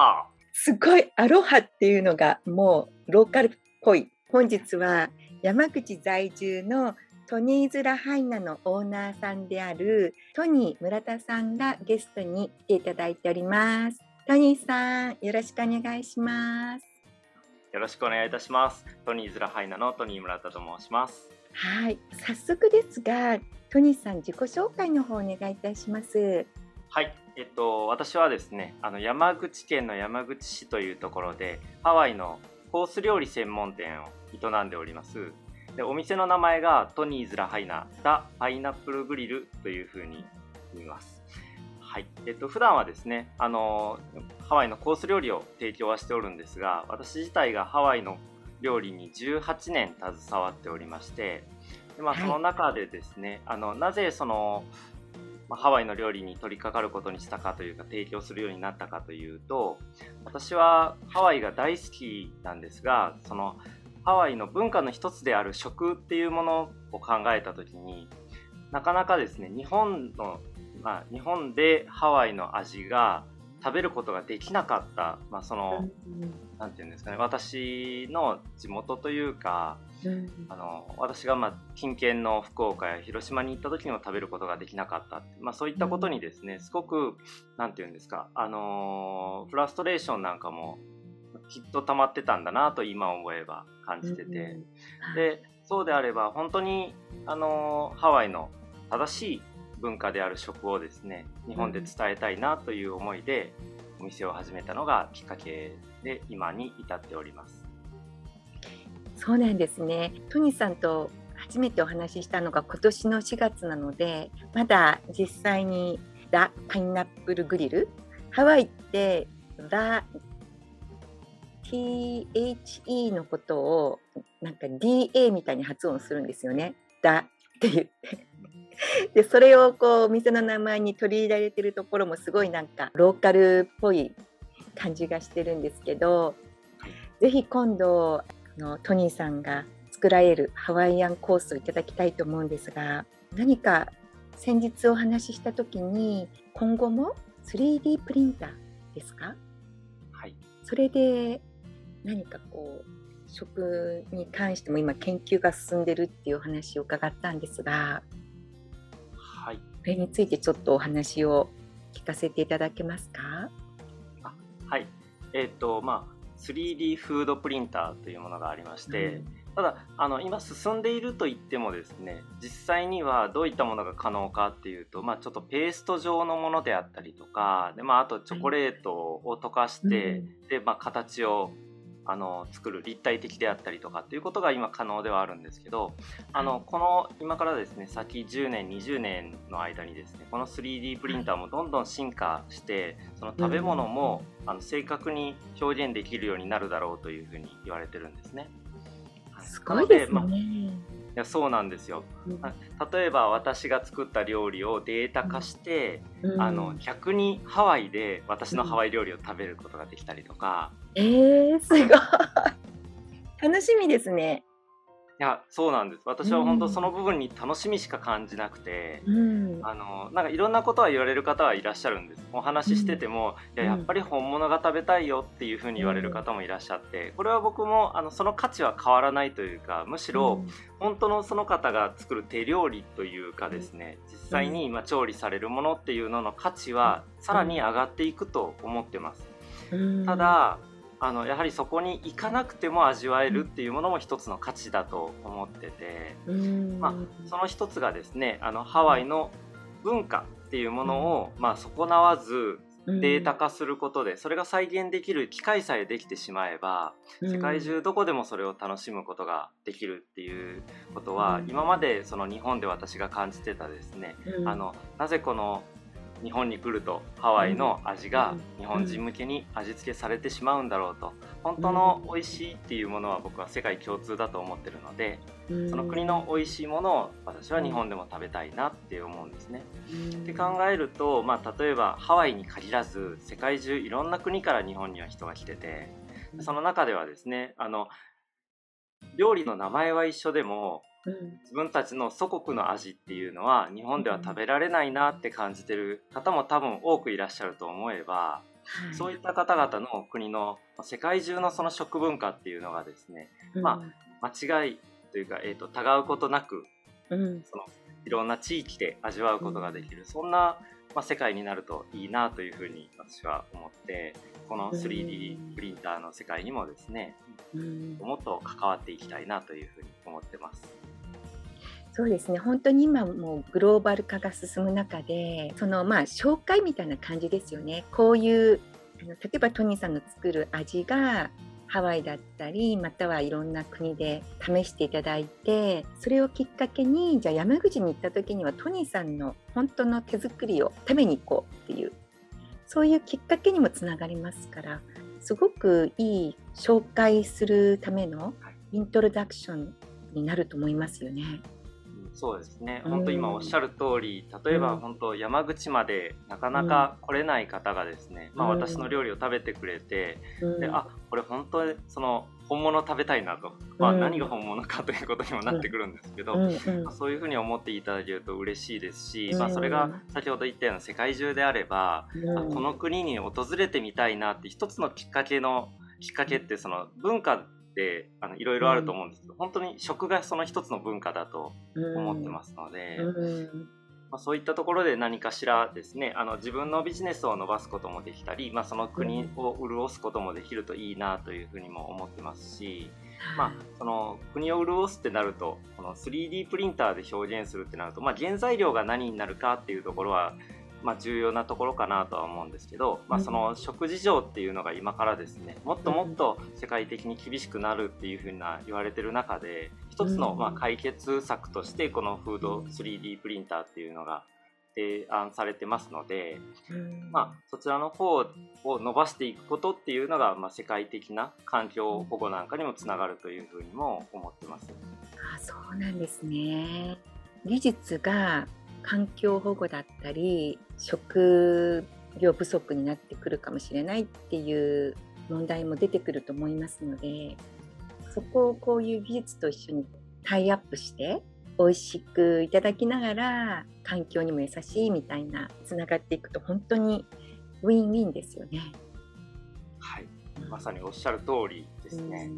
ハ。すごいアロハっていうのがもうローカルっぽい本日は山口在住のトニーズラハイナのオーナーさんであるトニー村田さんがゲストに来ていただいております。トニーさんよろしくお願いしますよろしくお願いいたします。トニーズラハイナのトニー村田と申します。はい早速ですがトニーさん自己紹介の方お願いいたします。はい、えっと、私はですねあの山口県の山口市というところでハワイのコース料理専門店を営んでおります。でお店の名前がトニーズラハイナザ・パイナップルグリルというふうに言います。はい。えっと普段はですねあのハワイのコース料理を提供はしておるんですが私自体がハワイの料理に18年携わっておりましてで、まあ、その中でですね、はい、あのなぜそのまあ、ハワイの料理に取り掛かることにしたかというか提供するようになったかというと私はハワイが大好きなんですがそのハワイの文化の一つである食っていうものを考えた時になかなかですね日本の、まあ、日本でハワイの味が食べることができなかった、まあ、その何て言うんですかね私の地元というかあの私がまあ近県の福岡や広島に行った時にも食べることができなかった、まあ、そういったことにですねすごく何て言うんですかあのフラストレーションなんかもきっと溜まってたんだなと今思えば感じてて、でそうであれば本当にあのハワイの正しい文化である食をですね日本で伝えたいなという思いでお店を始めたのがきっかけで今に至っております。そうなんですね。トニーさんと初めてお話ししたのが今年の4月なので、まだ実際にラ・パイナップルグリル、ハワイってラ THE のことをなんか DA みたいに発音するんですよね。だって言って。でそれをこうお店の名前に取り入れられてるところもすごいなんかローカルっぽい感じがしてるんですけど、ぜひ今度のトニーさんが作られるハワイアンコースをいただきたいと思うんですが何か先日お話しした時に今後も 3D プリンターですか？はい。それで何かこう食に関しても今研究が進んでるっていうお話を伺ったんですがはい。これについてちょっとお話を聞かせていただけますか？あはい。えっ、ー、とまあ 3D フードプリンターというものがありまして、うん、ただあの今進んでいると言ってもですね実際にはどういったものが可能かっていうと、まあ、ちょっとペースト状のものであったりとかで、まあ、あとチョコレートを溶かして、うん、でまあ、形をあの作る立体的であったりとかっていうことが今可能ではあるんですけどあのこの今からですね先10年20年の間にですねこの 3D プリンターもどんどん進化してその食べ物も、あの正確に表現できるようになるだろうというふうに言われてるんですね。すごいですね。まあいやそうなんですよ、うん、例えば私が作った料理をデータ化して、うん、あの逆にハワイで私のハワイ料理を食べることができたりとか、うん、えー、すごい。楽しみですねいやそうなんです。私は本当その部分に楽しみしか感じなくて、うん、あのなんかいろんなことは言われる方はいらっしゃるんです。お話ししてても、うん、いややっぱり本物が食べたいよっていうふうに言われる方もいらっしゃってこれは僕もあのその価値は変わらないというかむしろ本当のその方が作る手料理というかですね実際に今調理されるものっていうのの価値はさらに上がっていくと思ってます。ただあのやはりそこに行かなくても味わえるっていうものも一つの価値だと思ってて、まあ、その一つがですねあのハワイの文化っていうものを、まあ、損なわずデータ化することでそれが再現できる機械さえできてしまえば世界中どこでもそれを楽しむことができるっていうことは今までその日本で私が感じてたですねあのなぜこの日本に来るとハワイの味が日本人向けに味付けされてしまうんだろうと。本当の美味しいっていうものは僕は世界共通だと思ってるのでその国の美味しいものを私は日本でも食べたいなって思うんですね。って考えると、まあ、例えばハワイに限らず世界中いろんな国から日本には人が来ててその中ではですねあの料理の名前は一緒でも自分たちの祖国の味っていうのは日本では食べられないなって感じてる方も多分多くいらっしゃると思えば、そういった方々の国の世界中のその食文化っていうのがですね、まあ、間違いというか、えーと、たがうことなく、そのいろんな地域で味わうことができる、そんな、まあ、世界になるといいなというふうに私は思ってこの 3D プリンターの世界にもですね、もっと関わっていきたいなというふうに思ってます。そうですね。本当に今もうグローバル化が進む中でそのまあ紹介みたいな感じですよね。こういうあの例えばトニーさんの作る味がハワイだったりまたはいろんな国で試していただいてそれをきっかけにじゃあ山口に行った時にはトニーさんの本当の手作りを食べに行こうっていうそういうきっかけにもつながりますからすごくいい紹介するためのイントロダクションになると思いますよね。そうですね。本当今おっしゃる通り例えば本当山口までなかなか来れない方がですね、まあ、私の料理を食べてくれて、であこれ本当にその本物食べたいなと、まあ、何が本物かということにもなってくるんですけど、まあ、そういうふうに思っていただけると嬉しいですし、まあ、それが先ほど言ったような世界中であれば、あこの国に訪れてみたいなって一つのきっかけのきっかけってその文化ってあのいろいろあると思うんですけど、うん、本当に食がその一つの文化だと思ってますので、うん。まあ、そういったところで何かしらですねあの自分のビジネスを伸ばすこともできたり、まあ、その国を潤すこともできるといいなというふうにも思ってますし、まあ、その国を潤すってなるとこの 3D プリンターで表現するってなると、まあ、原材料が何になるかっていうところはまあ、重要なところかなとは思うんですけど、まあ、その食事情っていうのが今からですねもっともっと世界的に厳しくなるっていうふうな言われてる中で一つのまあ解決策としてこのフード 3D プリンターっていうのが提案されてますので、まあ、そちらの方を伸ばしていくことっていうのが、まあ、世界的な環境保護なんかにもつながるというふうにも思ってます。あそうなんですね。技術が環境保護だったり食料不足になってくるかもしれないっていう問題も出てくると思いますのでそこをこういう技術と一緒にタイアップして美味しくいただきながら環境にも優しいみたいなつながっていくと本当にウィンウィンですよね。はい、まさにおっしゃる通りですね。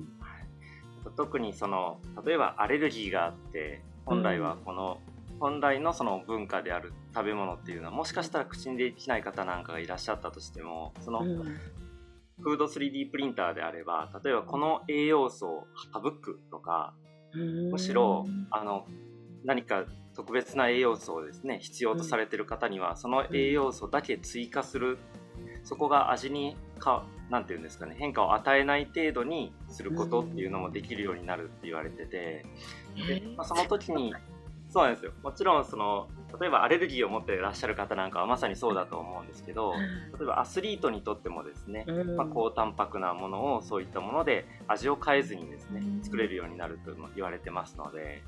うん、特にその例えばアレルギーがあって本来はこの本来のその文化である食べ物っていうのはもしかしたら口にできない方なんかがいらっしゃったとしてもその、フード 3D プリンターであれば例えばこの栄養素を省くとかむしろあの何か特別な栄養素をですね必要とされてる方にはその栄養素だけ追加するそこが味にかなんて言うんですかね変化を与えない程度にすることっていうのもできるようになるって言われててで、まあ、その時にそうなんですよ。もちろんその例えばアレルギーを持っていらっしゃる方なんかはまさにそうだと思うんですけど例えばアスリートにとってもですね、まあ、高タンパクなものをそういったもので味を変えずにですね作れるようになると言われてますので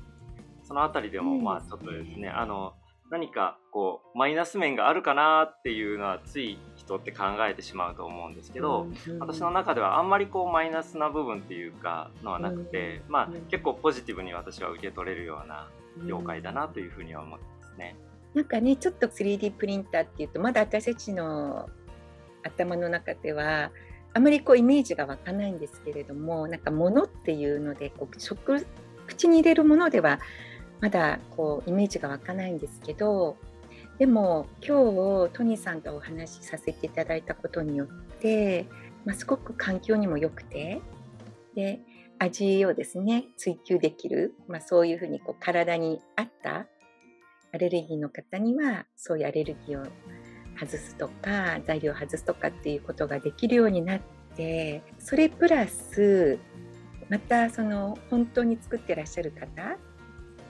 その辺りでもまあちょっとですねあの何かこうマイナス面があるかなっていうのはつい人って考えてしまうと思うんですけど、私の中ではあんまりこうマイナスな部分っていうかのはなくて、まあ結構ポジティブに私は受け取れるような業界だなというふうには思ってますね。なんかねちょっと 3D プリンターっていうとまだ私たちの頭の中ではあまりこうイメージが湧かないんですけれどもなんか物っていうのでこう食口に入れるものではまだこうイメージが湧かないんですけどでも今日トニーさんとお話しさせていただいたことによって、まあ、すごく環境にも良くてで味をですね追求できる、まあ、そういうふうにこう体に合ったアレルギーの方にはそういうアレルギーを外すとか材料を外すとかっていうことができるようになってそれプラスまたその本当に作ってらっしゃる方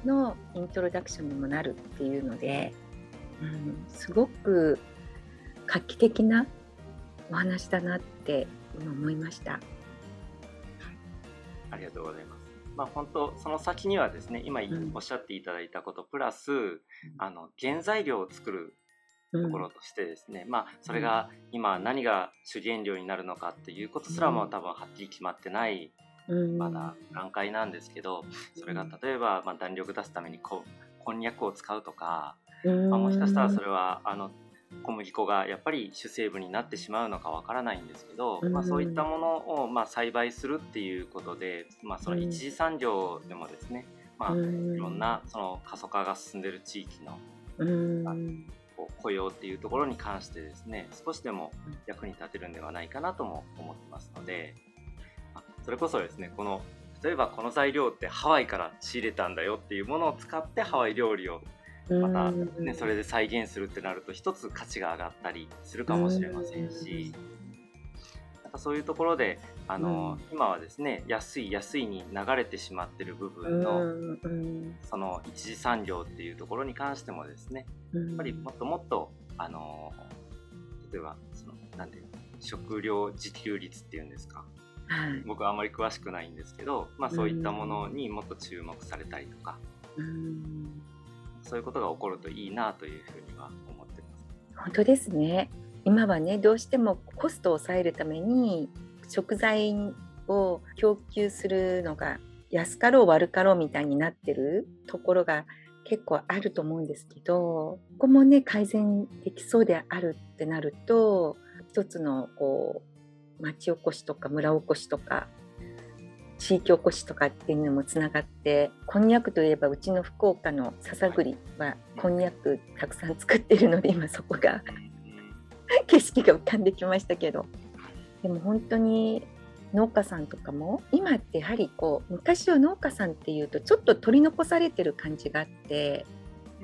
のイントロダクションにもなるっていうので、うん、すごく画期的なお話だなって今思いました。ありがとうございます。まあ、本当その先にはですね今おっしゃっていただいたことプラス、うん、あの原材料を作るところとしてですね、うん、まあそれが今何が主原料になるのかっていうことすらも多分はっきり決まってないまだ段階なんですけどそれが例えば、まあ、弾力出すためにここんにゃくを使うとか、まあ、もしかしたらそれはあの小麦粉がやっぱり主成分になってしまうのかわからないんですけど、まあ、そういったものをまあ栽培するっていうことで、まあ、その一次産業でもですね、まあ、いろんなその過疎化が進んでる地域の、雇用っていうところに関してですね少しでも役に立てるんではないかなとも思ってますのでそれこそですねこの例えばこの材料ってハワイから仕入れたんだよっていうものを使ってハワイ料理をまた、ね、それで再現するってなると一つ価値が上がったりするかもしれませんし。なん。かそういうところであの、今はですね安い安いに流れてしまってる部分のその一次産業っていうところに関してもですねやっぱりもっともっとあの例えばそのなんていうの食料自給率っていうんですか。はい、僕はあまり詳しくないんですけど、まあ、そういったものにもっと注目されたりとか、うん、そういうことが起こるといいなというふうには思ってます。本当ですね今はねどうしてもコストを抑えるために食材を供給するのが安かろう悪かろうみたいになってるところが結構あると思うんですけどここもね改善できそうであるってなると一つのこう町おこしとか村おこしとか地域おこしとかっていうのもつながってこんにゃくといえばうちの福岡の笹栗はこんにゃくたくさん作ってるので今そこが 景色が浮かんできましたけど。でも本当に農家さんとかも今ってやはりこう昔は農家さんっていうとちょっと取り残されてる感じがあって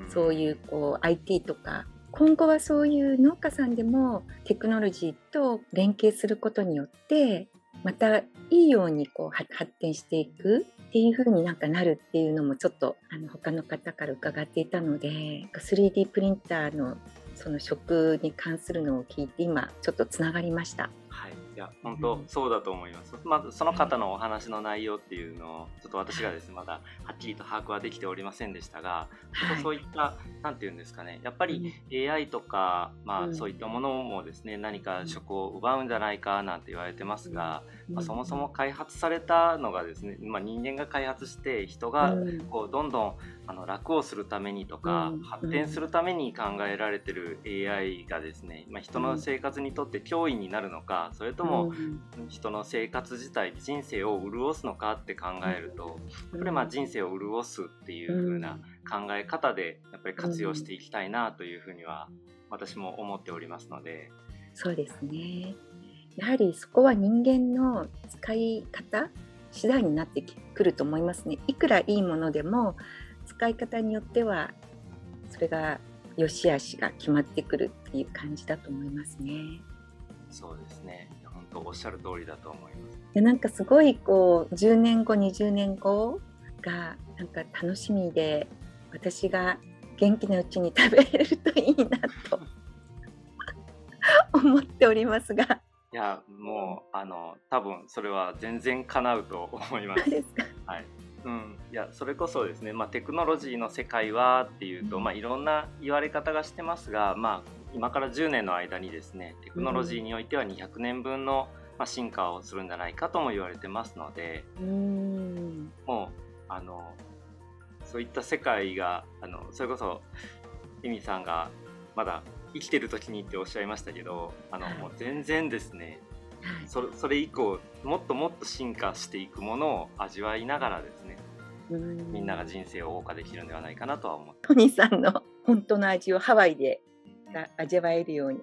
そういうこう IT とか今後はそういう農家さんでもテクノロジーと連携することによってまたいいようにこう発展していくっていう風になんかなるっていうのもちょっとあの他の方から伺っていたので 3D プリンターのその食に関するのを聞いて今ちょっとつながりました。はいいや本当そうだと思います、まずその方のお話の内容っていうのをちょっと私がですねまだはっきりと把握はできておりませんでしたが、はい、そういった何て言うんですかねやっぱり AI とか、まあ、そういったものもですね何か職を奪うんじゃないかなんて言われてますが、まあ、そもそも開発されたのがですね、まあ、人間が開発して人がこうどんどんあの楽をするためにとか、発展するために考えられてる AI がですね、まあ、人の生活にとって脅威になるのかそれとも人の生活自体人生を潤すのかって考えるとやっぱりまあ人生を潤すっていう風な考え方でやっぱり活用していきたいなというふうには私も思っておりますので。そうですね。やはりそこは人間の使い方次第になってくると思いますね。いくらいいものでも使い方によってはそれが良し悪しが決まってくるっていう感じだと思いますね。そうですね。本当おっしゃる通りだと思います。でなんかすごいこう10年後20年後がなんか楽しみで私が元気なうちに食べれるといいなと 思っておりますが。いやもうあの多分それは全然叶うと思います。はいうん、いやそれこそですね、まあ、テクノロジーの世界はっていうと、まあ、いろんな言われ方がしてますが、まあ、今から10年の間にですねテクノロジーにおいては200年分の、まあ、進化をするんじゃないかとも言われてますのでもうあのそういった世界があのそれこそエミさんがまだ生きてる時にっておっしゃいましたけどあのもう全然ですねそれそれ以降もっともっと進化していくものを味わいながらですねみんなが人生を謳歌できるんではないかなとは思ってトニーさんの本当の味をハワイで味わえるように。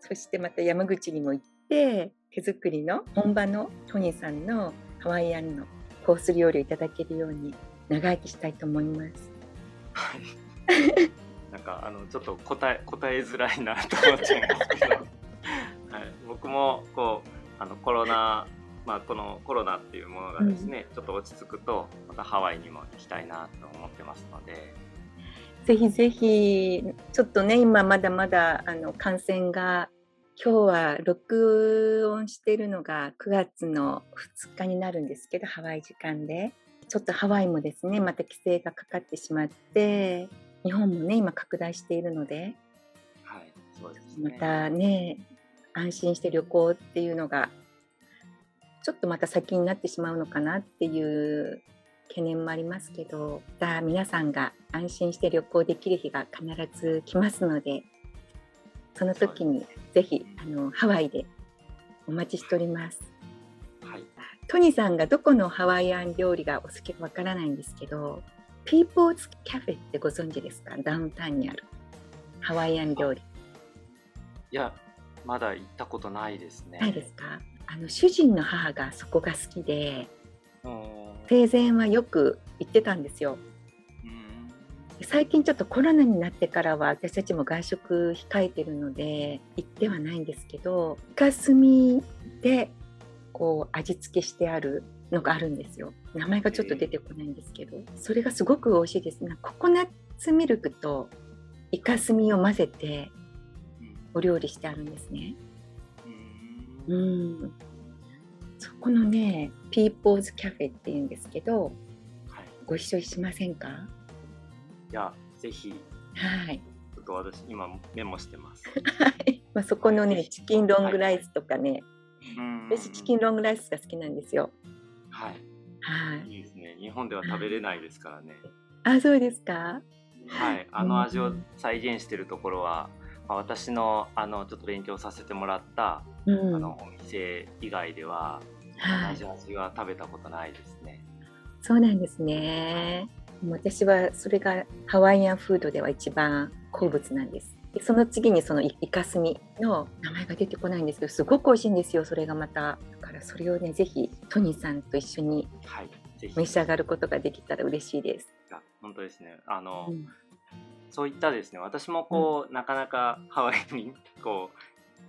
そしてまた山口にも行って手作りの本場のトニーさんのハワイアンのコース料理をいただけるように長生きしたいと思います。はい。なんかあのちょっと答え答えづらいなと思っちゃいますけど、はい、僕もこうあのコロナまあこのコロナっていうものがですね、うん、ちょっと落ち着くとまたハワイにも行きたいなと思ってますので。ぜひぜひちょっとね今まだまだあの感染が今日は録音してるのが9月の2日になるんですけどハワイ時間で。ちょっとハワイもですねまた規制がかかってしまって日本もね今拡大しているので、はいそうですね、またね安心して旅行っていうのがちょっとまた先になってしまうのかなっていう懸念もありますけどだ皆さんが安心して旅行できる日が必ず来ますのでその時にぜひあのハワイでお待ちしております。はい、トニーさんがどこのハワイアン料理がお好きかわからないんですけどピーポーズキャフェってご存知ですか？ダウンタウンにあるハワイアン料理。いやまだ行ったことないですね。ないですか？あの主人の母がそこが好きでうん。生前はよく行ってたんですよ。うん。最近ちょっとコロナになってからは私たちも外食控えてるので行ってはないんですけどイカスミでこう味付けしてあるのがあるんですよ。名前がちょっと出てこないんですけど。それがすごく美味しいです。ココナッツミルクとイカスミを混ぜてお料理してあるんですね。うん。うん。そこのねピーポーズキャフェっていうんですけどはい、ご一緒しませんか？いやぜひ。はい。ちょっと私今メモしてます。はい。まあ、そこのねチキンロングライスとかね、うん私チキンロングライスが好きなんですよ。はい。はい。いいですね。日本では食べれないですからね。あ、そうですか？はい、あの味を再現しているところは、まあ、私のあのちょっと勉強させてもらった、うん。あのお店以外でははい同じ。味は食べたことないですね。そうなんですね。私はそれがハワイアンフードでは一番好物なんです。でその次にそのイイカスミの名前が出てこないんですけど、すごく美味しいんですよ。それがまた。だからそれをね、ぜひトニーさんと一緒に。召し上がることができたら嬉しいです。いや本当ですね。あの、うんそういったですね、私もこう、なかなかハワイにこう、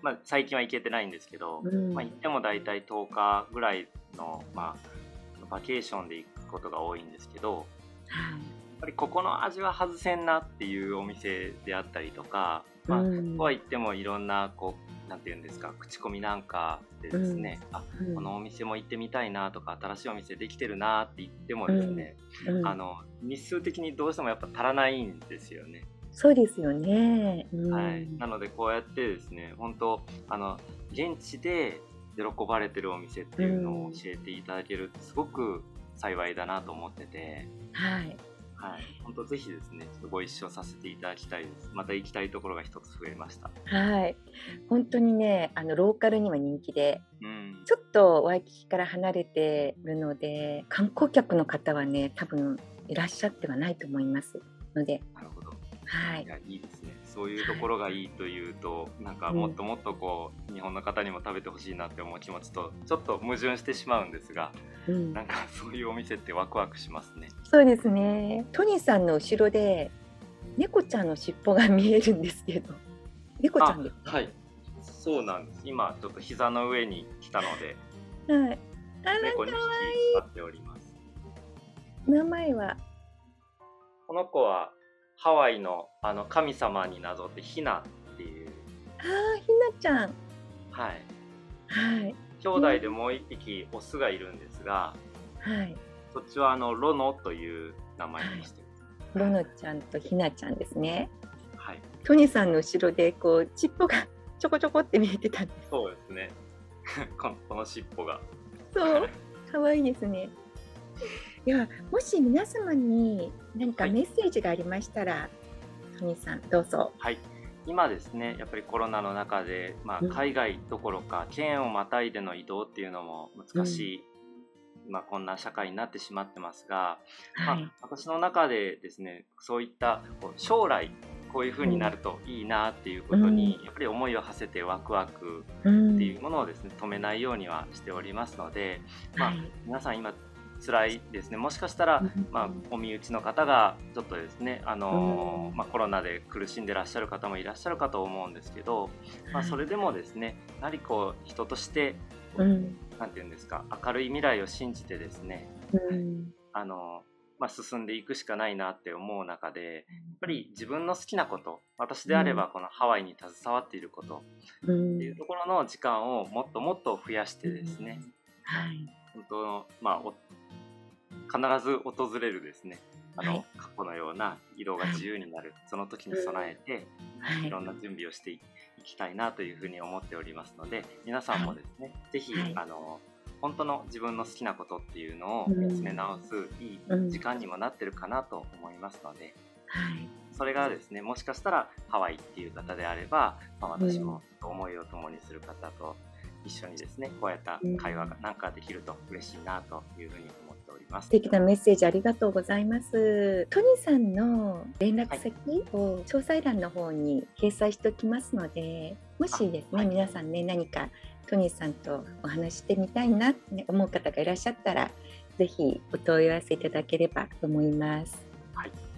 まあ、最近は行けてないんですけど、うん。まあ、行っても大体10日ぐらいの、まあ、バケーションで行くことが多いんですけど、はい。やっぱりここの味は外せんなっていうお店であったりとか、まあ、うん。とは言ってもいろんなこうなんていうんですか口コミなんかでですね、あうんこのお店も行ってみたいなとか新しいお店できてるなって言ってもですね、うんあの日数的にどうしてもやっぱ足らないんですよね。そうですよね。うんはい、なのでこうやってですね本当あの現地で喜ばれてるお店っていうのを教えていただけるってすごく幸いだなと思ってて。はい。はい、本当ぜひですね、ちょっとご一緒させていただきたいです。また行きたいところが一つ増えました。はい。本当にね、あのローカルには人気で、うん、ちょっとワイキキから離れてるので、観光客の方はね、多分いらっしゃってはないと思いますので、なるほど。はいい。や、いいですね。そういうところがいいというと、なんかもっともっとこう、日本の方にも食べてほしいなって思う気持ちと、ちょっと矛盾してしまうんですが、うんなんかそういうお店ってワクワクしますね。そうですね。トニーさんの後ろで猫ちゃんの尻尾が見えるんですけど、猫ちゃんですか？はい。そうなんです。今ちょっと膝の上に来たので、はい。あら猫に可引き使っております。名前は？この子はハワイのあの神様になぞってヒナっていう、ああ、ひなちゃん。はい。はい。兄弟でもう一匹オスがいるんですが、はい。そっちはあのロノという名前にしてます。ロノちゃんとひなちゃんですね。はい、トニーさんの後ろでこう尻尾が ちょこちょこって見えてたんです。そうですね。このこの尻尾が。そう、可愛いですね。いや、もし皆様に何かはいメッセージがありましたら、トニーさんどうぞ。はい。今ですね、やっぱりコロナの中で、まあうん、海外どころか県をまたいでの移動っていうのも難しい、まあ、こんな社会になってしまってますが、まあはい。、私の中でですねそういったこう将来こういう風になるといいなっていうことに、やっぱり思いを馳せてワクワクうんっていうものをですね止めないようにはしておりますので、まあはい。皆さん今辛いですね。もしかしたら、うんまあ、お身内の方がちょっとですね、あのまあ、コロナで苦しんでらっしゃる方もいらっしゃるかと思うんですけど、まあ、それでもですねやはりこう人としてうん。なんていうんですか明るい未来を信じてですねうん。あの、まあ、進んでいくしかないなって思う中でやっぱり自分の好きなこと私であればこのハワイに携わっていることうん。っていうところの時間をもっともっと増やしてですね、はい。本当のまあお必ず訪れるですね。あの、はい。過去のような移動が自由になる、その時に備えて、はい。い。ろんな準備をしていきたいなというふうに思っておりますので皆さんもですね、ぜひ、はい。あの本当の自分の好きなことっていうのを見つめ直すいい時間にもなってるかなと思いますので、はい、それがですねもしかしたらハワイっていう方であれば、まあ、私も思いを共にする方と一緒にですねこうやった会話がなんかできると嬉しいなというふうに思っております。素敵なメッセージありがとうございます。トニーさんの連絡先を詳細欄の方に掲載しておきますので、もしですね、はい、皆さんね何かトニーさんとお話してみたいなって思う方がいらっしゃったら、ぜひお問い合わせいただければと思います。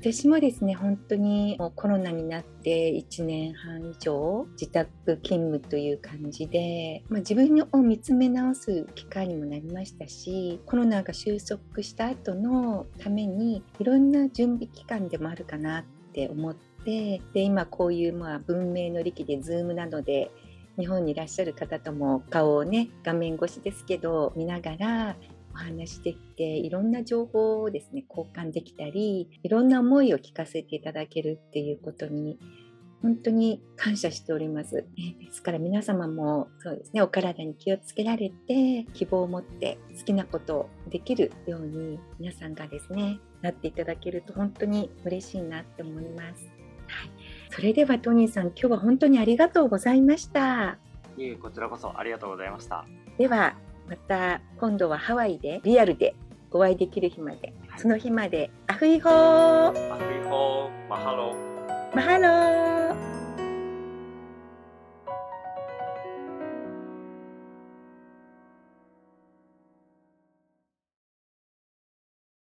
私もですね本当にコロナになって1年半以上自宅勤務という感じで、まあ、自分を見つめ直す機会にもなりましたしコロナが収束した後のためにいろんな準備期間でもあるかなって思ってで今こういうまあ文明の利器で Zoom などで日本にいらっしゃる方とも顔をね画面越しですけど見ながらお話しできていろんな情報をですね交換できたりいろんな思いを聞かせていただけるっていうことに本当に感謝しております。ですから皆様もそうですねお体に気をつけられて希望を持って好きなことをできるように皆さんがですねなっていただけると本当に嬉しいなって思います。はいそれではトニーさん、今日は本当にありがとうございました。いえ、こちらこそありがとうございました。では、また今度はハワイでリアルでお会いできる日まで、はい、その日まで、 A hui hou。A hui hou。Mahalo Mahalo